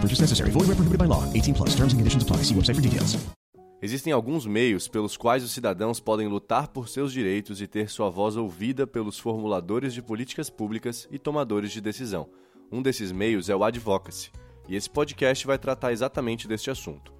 Purchase necessary. Void where prohibited by law. 18 plus. Terms and conditions apply. See website for details. Existem alguns meios pelos quais os cidadãos podem lutar por seus direitos e ter sua voz ouvida pelos formuladores de políticas públicas e tomadores de decisão. Um desses meios é o advocacy, e esse podcast vai tratar exatamente deste assunto.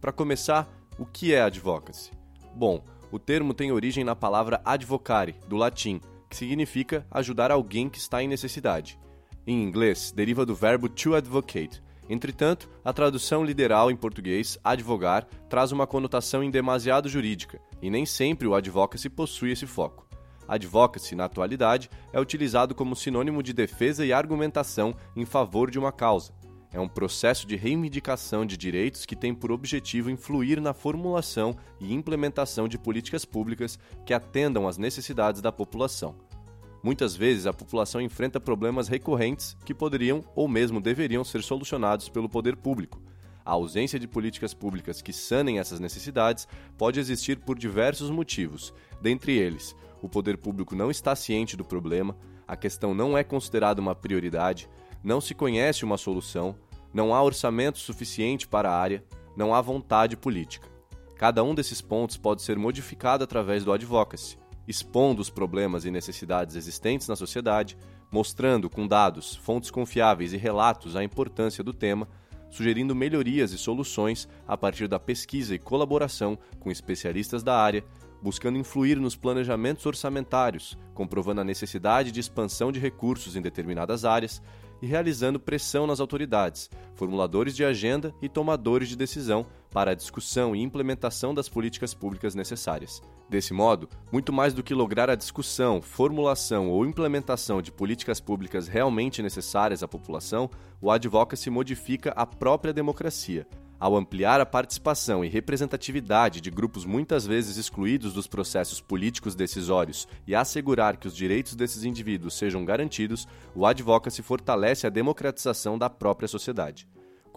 Para começar, o que é advocacy? Bom, o termo tem origem na palavra advocare, do latim, que significa ajudar alguém que está em necessidade. Em inglês, deriva do verbo to advocate. Entretanto, a tradução literal em português, advogar, traz uma conotação indemasiado jurídica, e nem sempre o advocacy possui esse foco. Advocacy, na atualidade, é utilizado como sinônimo de defesa e argumentação em favor de uma causa. É um processo de reivindicação de direitos que tem por objetivo influir na formulação e implementação de políticas públicas que atendam às necessidades da população. Muitas vezes a população enfrenta problemas recorrentes que poderiam ou mesmo deveriam ser solucionados pelo poder público. A ausência de políticas públicas que sanem essas necessidades pode existir por diversos motivos, dentre eles, o poder público não está ciente do problema, a questão não é considerada uma prioridade, não se conhece uma solução, não há orçamento suficiente para a área, não há vontade política. Cada um desses pontos pode ser modificado através do advocacy, expondo os problemas e necessidades existentes na sociedade, mostrando com dados, fontes confiáveis e relatos a importância do tema, sugerindo melhorias e soluções a partir da pesquisa e colaboração com especialistas da área, buscando influir nos planejamentos orçamentários, comprovando a necessidade de expansão de recursos em determinadas áreas e realizando pressão nas autoridades, formuladores de agenda e tomadores de decisão para a discussão e implementação das políticas públicas necessárias. Desse modo, muito mais do que lograr a discussão, formulação ou implementação de políticas públicas realmente necessárias à população, o advocacy modifica a própria democracia. Ao ampliar a participação e representatividade de grupos muitas vezes excluídos dos processos políticos decisórios e assegurar que os direitos desses indivíduos sejam garantidos, o advocacy fortalece a democratização da própria sociedade.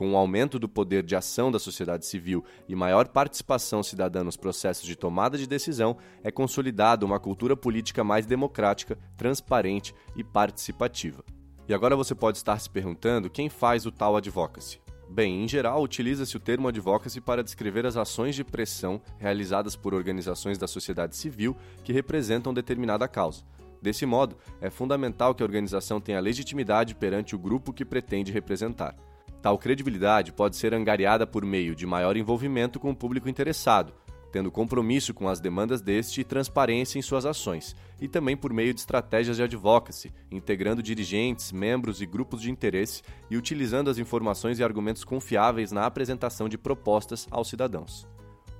Com o aumento do poder de ação da sociedade civil e maior participação cidadã nos processos de tomada de decisão, é consolidada uma cultura política mais democrática, transparente e participativa. E agora você pode estar se perguntando quem faz o tal advocacy. Bem, em geral, utiliza-se o termo advocacy para descrever as ações de pressão realizadas por organizações da sociedade civil que representam determinada causa. Desse modo, é fundamental que a organização tenha legitimidade perante o grupo que pretende representar. Tal credibilidade pode ser angariada por meio de maior envolvimento com o público interessado, tendo compromisso com as demandas deste e transparência em suas ações, e também por meio de estratégias de advocacy, integrando dirigentes, membros e grupos de interesse e utilizando as informações e argumentos confiáveis na apresentação de propostas aos cidadãos.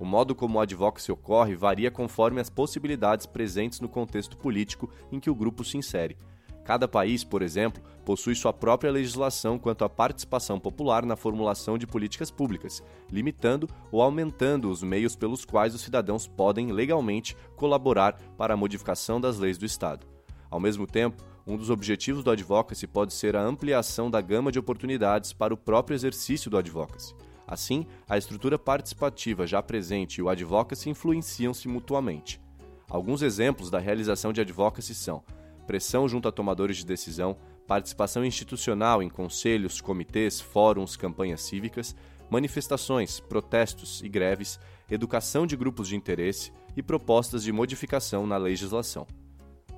O modo como o advocacy ocorre varia conforme as possibilidades presentes no contexto político em que o grupo se insere. Cada país, por exemplo, possui sua própria legislação quanto à participação popular na formulação de políticas públicas, limitando ou aumentando os meios pelos quais os cidadãos podem legalmente colaborar para a modificação das leis do Estado. Ao mesmo tempo, um dos objetivos do advocacy pode ser a ampliação da gama de oportunidades para o próprio exercício do advocacy. Assim, a estrutura participativa já presente e o advocacy influenciam-se mutuamente. Alguns exemplos da realização de advocacy são pressão junto a tomadores de decisão, participação institucional em conselhos, comitês, fóruns, campanhas cívicas, manifestações, protestos e greves, educação de grupos de interesse e propostas de modificação na legislação.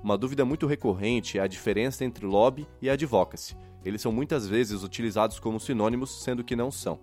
Uma dúvida muito recorrente é a diferença entre lobby e advocacy. Eles são muitas vezes utilizados como sinônimos, sendo que não são.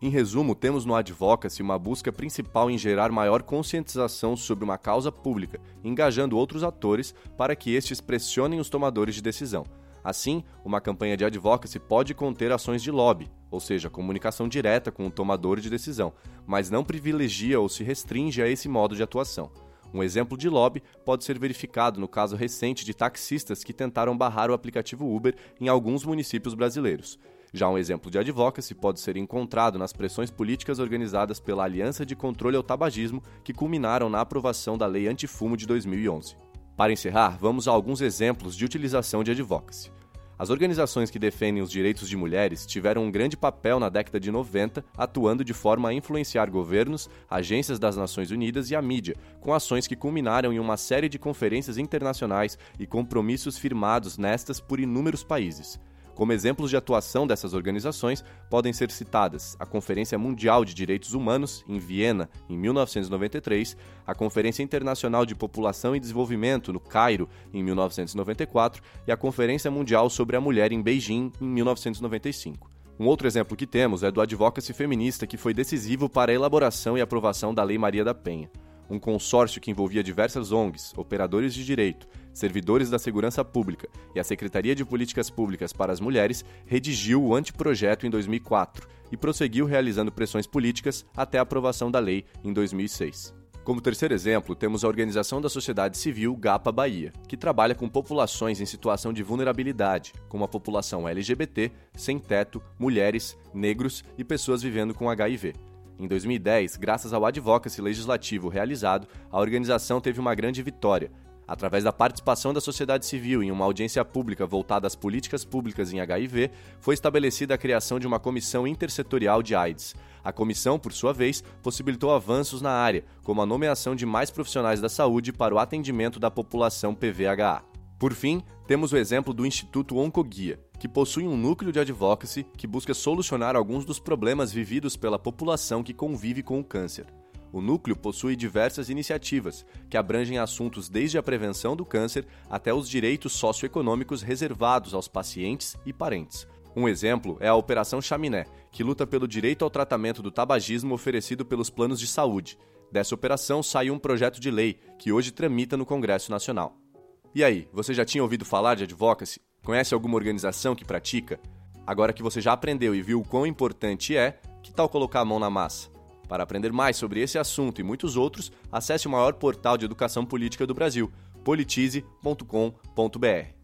Em resumo, temos no Advocacy uma busca principal em gerar maior conscientização sobre uma causa pública, engajando outros atores para que estes pressionem os tomadores de decisão. Assim, uma campanha de advocacy pode conter ações de lobby, ou seja, comunicação direta com o tomador de decisão, mas não privilegia ou se restringe a esse modo de atuação. Um exemplo de lobby pode ser verificado no caso recente de taxistas que tentaram barrar o aplicativo Uber em alguns municípios brasileiros. Já um exemplo de advocacy pode ser encontrado nas pressões políticas organizadas pela Aliança de Controle ao Tabagismo, que culminaram na aprovação da Lei Antifumo de 2011. Para encerrar, vamos a alguns exemplos de utilização de advocacy. As organizações que defendem os direitos de mulheres tiveram um grande papel na década de 90, atuando de forma a influenciar governos, agências das Nações Unidas e a mídia, com ações que culminaram em uma série de conferências internacionais e compromissos firmados nestas por inúmeros países. Como exemplos de atuação dessas organizações, podem ser citadas a Conferência Mundial de Direitos Humanos, em Viena, em 1993, a Conferência Internacional de População e Desenvolvimento, no Cairo, em 1994, e a Conferência Mundial sobre a Mulher, em Beijing, em 1995. Um outro exemplo que temos é do advocacy feminista que foi decisivo para a elaboração e aprovação da Lei Maria da Penha um consórcio que envolvia diversas ONGs, operadores de direito, servidores da segurança pública e a Secretaria de Políticas Públicas para as Mulheres, redigiu o anteprojeto em 2004 e prosseguiu realizando pressões políticas até a aprovação da lei em 2006. Como terceiro exemplo, temos a Organização da Sociedade Civil GAPA Bahia, que trabalha com populações em situação de vulnerabilidade, como a população LGBT, sem teto, mulheres, negros e pessoas vivendo com HIV. Em 2010, graças ao advocacy legislativo realizado, a organização teve uma grande vitória. Através da participação da sociedade civil em uma audiência pública voltada às políticas públicas em HIV, foi estabelecida a criação de uma comissão intersetorial de AIDS. A comissão, por sua vez, possibilitou avanços na área, como a nomeação de mais profissionais da saúde para o atendimento da população PVHA. Por fim, temos o exemplo do Instituto Oncoguia, que possui um núcleo de advocacy que busca solucionar alguns dos problemas vividos pela população que convive com o câncer. O núcleo possui diversas iniciativas, que abrangem assuntos desde a prevenção do câncer até os direitos socioeconômicos reservados aos pacientes e parentes. Um exemplo é a Operação Chaminé, que luta pelo direito ao tratamento do tabagismo oferecido pelos planos de saúde. Dessa operação saiu um projeto de lei que hoje tramita no Congresso Nacional. E aí, você já tinha ouvido falar de advocacy? Conhece alguma organização que pratica? Agora que você já aprendeu e viu o quão importante é, que tal colocar a mão na massa? Para aprender mais sobre esse assunto e muitos outros, acesse o maior portal de educação política do Brasil, politize.com.br.